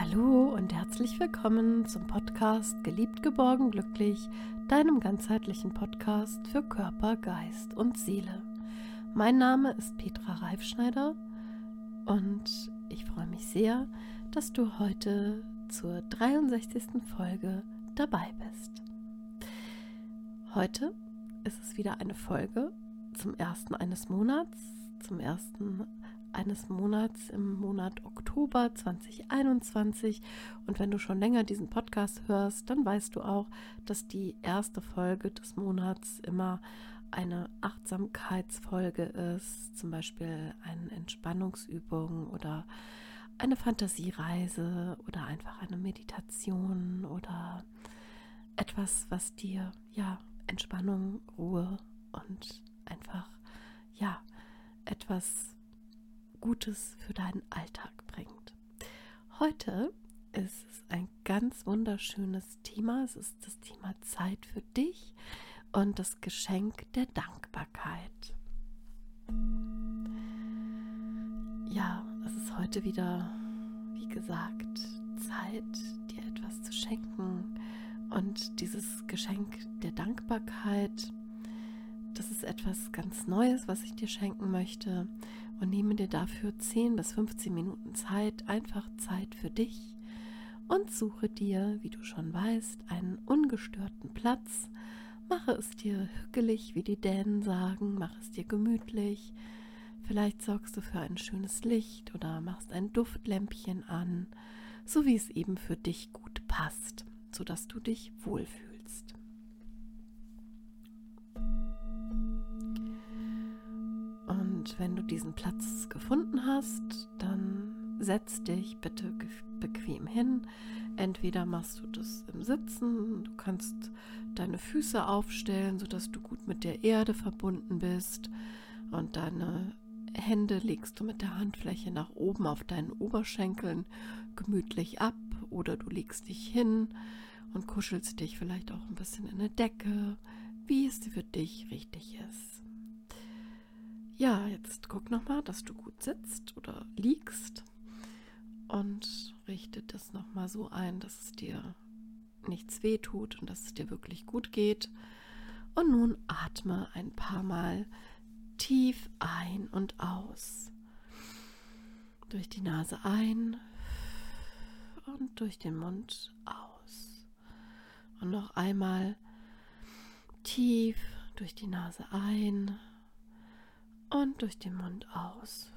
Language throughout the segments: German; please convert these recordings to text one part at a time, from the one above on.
Hallo und herzlich willkommen zum Podcast Geliebt, geborgen, glücklich, deinem ganzheitlichen Podcast für Körper, Geist und Seele. Mein Name ist Petra Reifschneider und ich freue mich sehr, dass du heute zur 63. Folge dabei bist. Heute ist es wieder eine Folge zum ersten eines Monats, zum ersten eines Monats im Monat Oktober 2021. Und wenn du schon länger diesen Podcast hörst, dann weißt du auch, dass die erste Folge des Monats immer eine Achtsamkeitsfolge ist, zum Beispiel eine Entspannungsübung oder eine Fantasiereise oder einfach eine Meditation oder etwas, was dir ja Entspannung, Ruhe und einfach ja etwas Gutes für deinen Alltag bringt. Heute ist es ein ganz wunderschönes Thema. Es ist das Thema Zeit für dich und das Geschenk der Dankbarkeit. Ja, es ist heute wieder, wie gesagt, Zeit, dir etwas zu schenken. Und dieses Geschenk der Dankbarkeit, das ist etwas ganz Neues, was ich dir schenken möchte und nehme dir dafür 10 bis 15 Minuten Zeit, einfach Zeit für dich und suche dir, wie du schon weißt, einen ungestörten Platz. Mache es dir hückelig, wie die Dänen sagen, mach es dir gemütlich. Vielleicht sorgst du für ein schönes Licht oder machst ein Duftlämpchen an, so wie es eben für dich gut passt, sodass du dich wohlfühlst. Und wenn du diesen Platz gefunden hast, dann setz dich bitte bequem hin. Entweder machst du das im Sitzen, du kannst deine Füße aufstellen, sodass du gut mit der Erde verbunden bist und deine Hände legst du mit der Handfläche nach oben auf deinen Oberschenkeln gemütlich ab oder du legst dich hin und kuschelst dich vielleicht auch ein bisschen in eine Decke, wie es für dich richtig ist. Ja, jetzt guck nochmal, dass du gut sitzt oder liegst und richte das nochmal so ein, dass es dir nichts wehtut und dass es dir wirklich gut geht. Und nun atme ein paar Mal tief ein und aus. Durch die Nase ein und durch den Mund aus. Und noch einmal tief durch die Nase ein und durch den Mund aus.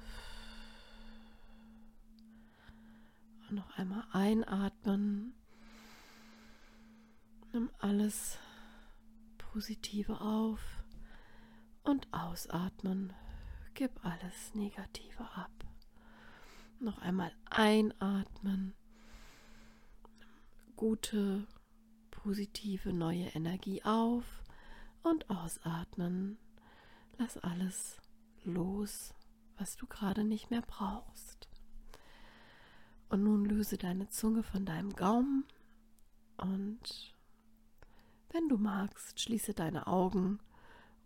Und noch einmal einatmen. Nimm alles Positive auf und ausatmen. Gib alles Negative ab. Noch einmal einatmen. Gute, positive, neue Energie auf und ausatmen. Lass alles los, was du gerade nicht mehr brauchst. Und nun löse deine Zunge von deinem Gaumen und wenn du magst, schließe deine Augen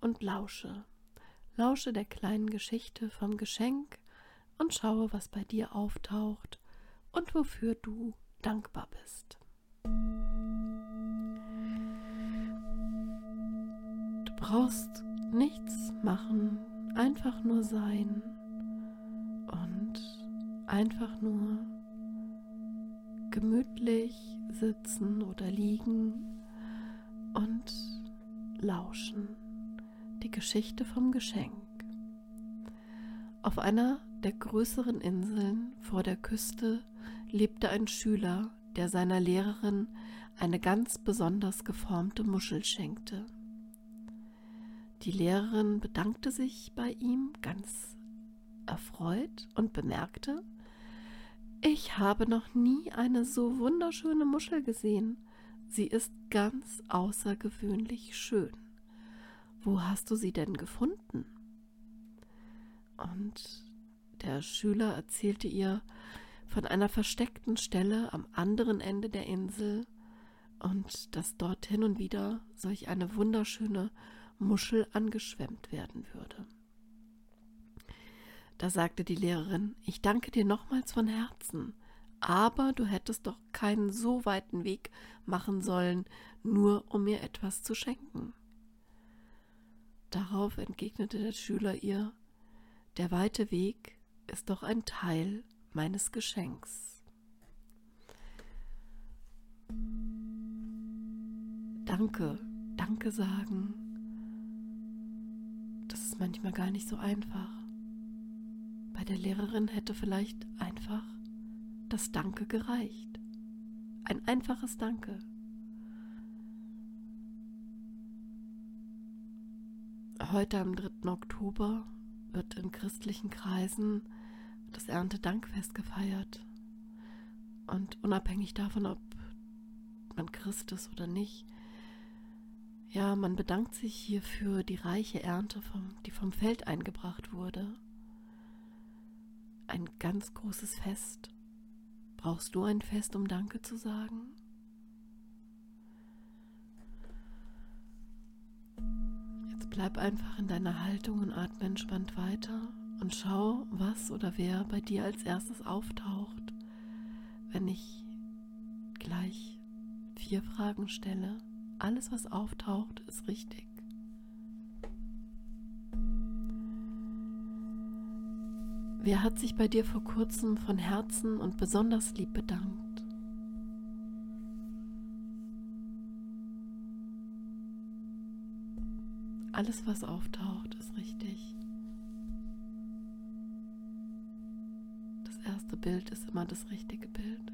und lausche. Lausche der kleinen Geschichte vom Geschenk und schaue, was bei dir auftaucht und wofür du dankbar bist. Du brauchst nichts machen, einfach nur sein und einfach nur gemütlich sitzen oder liegen und lauschen. Die Geschichte vom Geschenk. Auf einer der größeren Inseln vor der Küste lebte ein Schüler, der seiner Lehrerin eine ganz besonders geformte Muschel schenkte. Die Lehrerin bedankte sich bei ihm ganz erfreut und bemerkte, ich habe noch nie eine so wunderschöne Muschel gesehen. Sie ist ganz außergewöhnlich schön. Wo hast du sie denn gefunden? Und der Schüler erzählte ihr von einer versteckten Stelle am anderen Ende der Insel und dass dort hin und wieder solch eine wunderschöne Muschel angeschwemmt werden würde. Da sagte die Lehrerin, ich danke dir nochmals von Herzen, Aber du hättest doch keinen so weiten Weg machen sollen, nur um mir etwas zu schenken. Darauf entgegnete der Schüler ihr, der weite Weg ist doch ein Teil meines Geschenks. Danke, danke sagen, manchmal gar nicht so einfach. Bei der Lehrerin hätte vielleicht einfach das Danke gereicht. Ein einfaches Danke. Heute am 3. Oktober wird in christlichen Kreisen das Erntedankfest gefeiert. Und unabhängig davon, ob man Christ ist oder nicht, ja, man bedankt sich hier für die reiche Ernte, vom, die vom Feld eingebracht wurde. Ein ganz großes Fest. Brauchst du ein Fest, um Danke zu sagen? Jetzt bleib einfach in deiner Haltung und atme entspannt weiter und schau, was oder wer bei dir als erstes auftaucht, wenn ich gleich vier Fragen stelle. Alles, was auftaucht, ist richtig. Wer hat sich bei dir vor kurzem von Herzen und besonders lieb bedankt? Alles, was auftaucht, ist richtig. Das erste Bild ist immer das richtige Bild.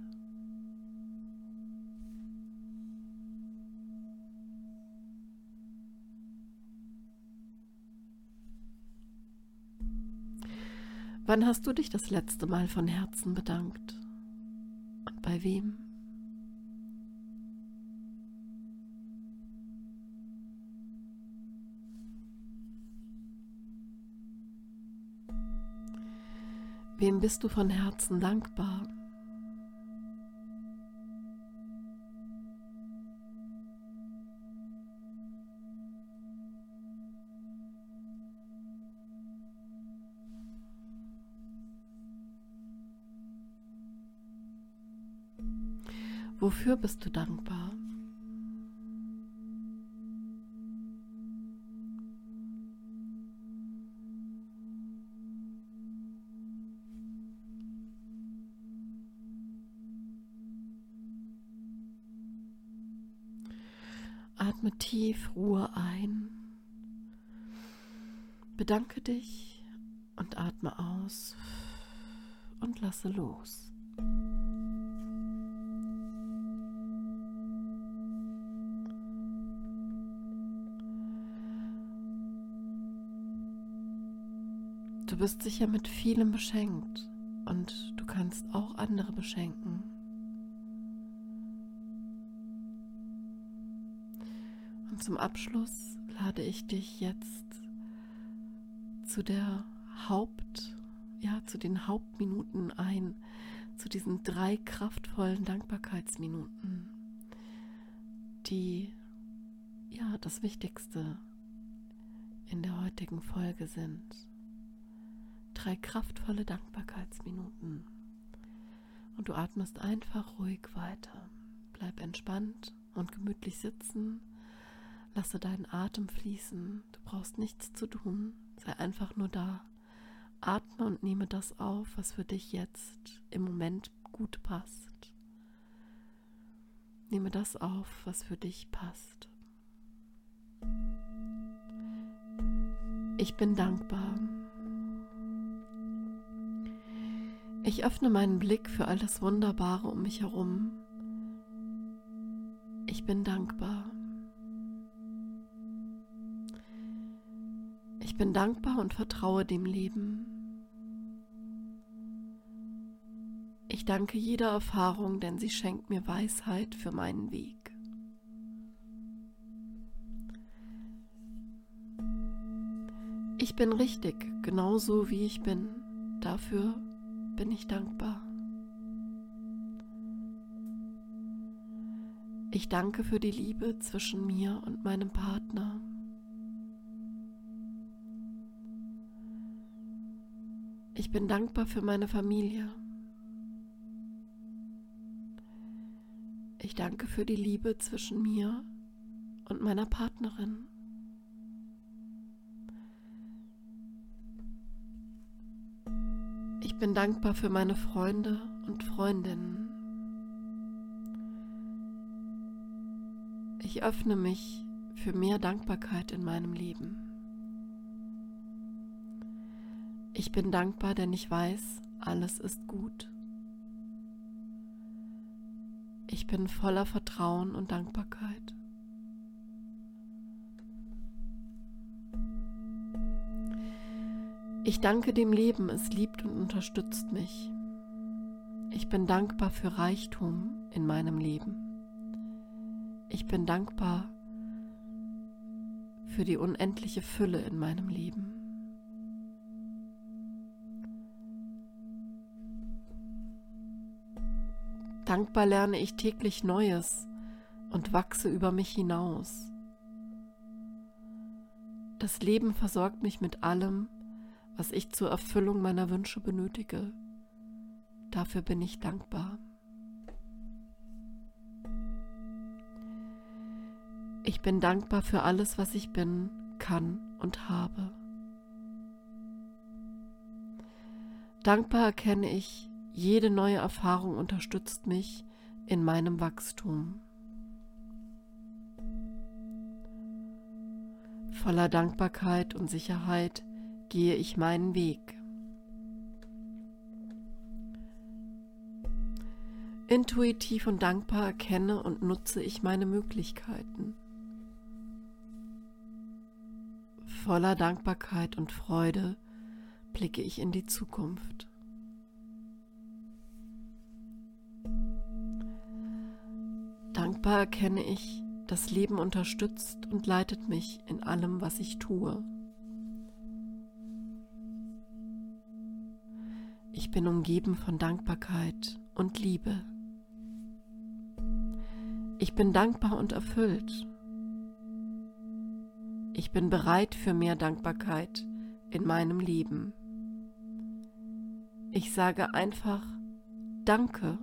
Wann hast du dich das letzte Mal von Herzen bedankt? Und bei wem? Wem bist du von Herzen dankbar? Wofür bist du dankbar? Atme tief Ruhe ein. Bedanke dich und atme aus und lasse los. Du bist sicher mit vielem beschenkt und du kannst auch andere beschenken. Und zum Abschluss lade ich dich jetzt zu der Haupt, ja, zu den Hauptminuten ein, zu diesen drei kraftvollen Dankbarkeitsminuten, die ja das Wichtigste in der heutigen Folge sind drei kraftvolle Dankbarkeitsminuten. Und du atmest einfach ruhig weiter. Bleib entspannt und gemütlich sitzen. Lasse deinen Atem fließen. Du brauchst nichts zu tun. Sei einfach nur da. Atme und nehme das auf, was für dich jetzt im Moment gut passt. Nehme das auf, was für dich passt. Ich bin dankbar Ich öffne meinen Blick für all das Wunderbare um mich herum. Ich bin dankbar. Ich bin dankbar und vertraue dem Leben. Ich danke jeder Erfahrung, denn sie schenkt mir Weisheit für meinen Weg. Ich bin richtig, genauso wie ich bin. Dafür bin ich dankbar. Ich danke für die Liebe zwischen mir und meinem Partner. Ich bin dankbar für meine Familie. Ich danke für die Liebe zwischen mir und meiner Partnerin. Ich bin dankbar für meine Freunde und Freundinnen. Ich öffne mich für mehr Dankbarkeit in meinem Leben. Ich bin dankbar, denn ich weiß, alles ist gut. Ich bin voller Vertrauen und Dankbarkeit. Ich danke dem Leben, es liebt und unterstützt mich. Ich bin dankbar für Reichtum in meinem Leben. Ich bin dankbar für die unendliche Fülle in meinem Leben. Dankbar lerne ich täglich Neues und wachse über mich hinaus. Das Leben versorgt mich mit allem, was ich zur Erfüllung meiner Wünsche benötige. Dafür bin ich dankbar. Ich bin dankbar für alles, was ich bin, kann und habe. Dankbar erkenne ich, jede neue Erfahrung unterstützt mich in meinem Wachstum. Voller Dankbarkeit und Sicherheit gehe ich meinen Weg. Intuitiv und dankbar erkenne und nutze ich meine Möglichkeiten. Voller Dankbarkeit und Freude blicke ich in die Zukunft. Dankbar erkenne ich, das Leben unterstützt und leitet mich in allem, was ich tue. Ich bin umgeben von Dankbarkeit und Liebe. Ich bin dankbar und erfüllt. Ich bin bereit für mehr Dankbarkeit in meinem Leben. Ich sage einfach Danke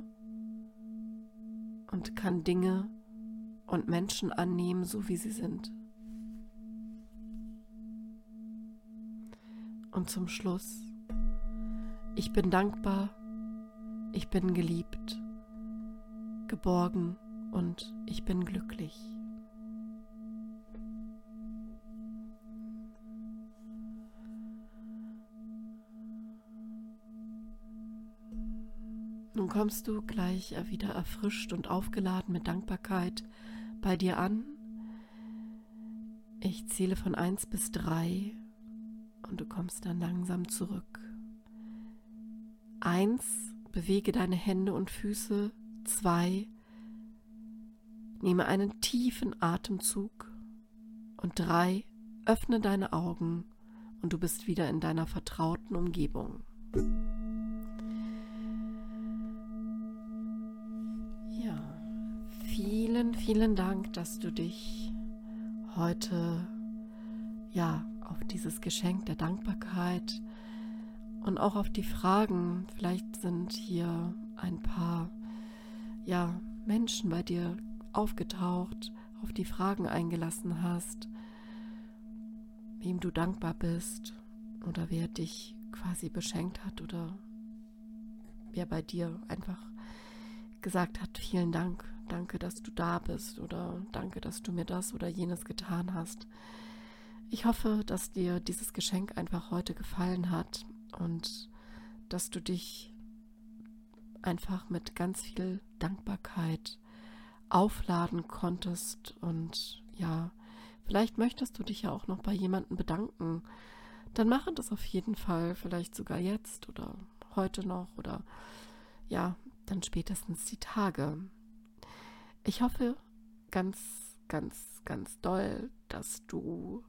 und kann Dinge und Menschen annehmen, so wie sie sind. Und zum Schluss ich bin dankbar, ich bin geliebt, geborgen und ich bin glücklich. Nun kommst du gleich wieder erfrischt und aufgeladen mit Dankbarkeit bei dir an. Ich zähle von 1 bis 3 und du kommst dann langsam zurück. Eins, bewege deine Hände und Füße. Zwei, nehme einen tiefen Atemzug. Und drei, öffne deine Augen und du bist wieder in deiner vertrauten Umgebung. Ja, vielen, vielen Dank, dass du dich heute ja auf dieses Geschenk der Dankbarkeit und auch auf die Fragen. Vielleicht sind hier ein paar ja, Menschen bei dir aufgetaucht, auf die Fragen eingelassen hast, wem du dankbar bist oder wer dich quasi beschenkt hat oder wer bei dir einfach gesagt hat, vielen Dank, danke, dass du da bist oder danke, dass du mir das oder jenes getan hast. Ich hoffe, dass dir dieses Geschenk einfach heute gefallen hat und dass du dich einfach mit ganz viel Dankbarkeit aufladen konntest und ja, vielleicht möchtest du dich ja auch noch bei jemandem bedanken, dann mache das auf jeden Fall, vielleicht sogar jetzt oder heute noch oder ja, dann spätestens die Tage. Ich hoffe ganz, ganz, ganz doll, dass du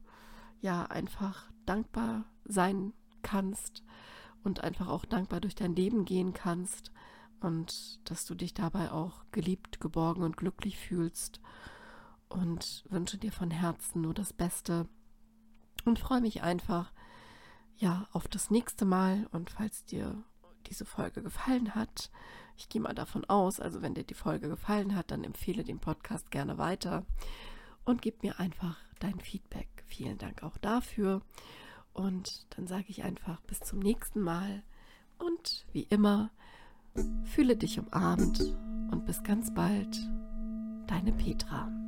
ja einfach dankbar sein kannst und einfach auch dankbar durch dein Leben gehen kannst und dass du dich dabei auch geliebt, geborgen und glücklich fühlst und wünsche dir von Herzen nur das Beste und freue mich einfach ja auf das nächste Mal und falls dir diese Folge gefallen hat, Ich gehe mal davon aus, also wenn dir die Folge gefallen hat, dann empfehle den Podcast gerne weiter und gib mir einfach dein Feedback. Vielen Dank auch dafür. Und dann sage ich einfach bis zum nächsten Mal. Und wie immer, fühle dich umarmt und bis ganz bald, deine Petra.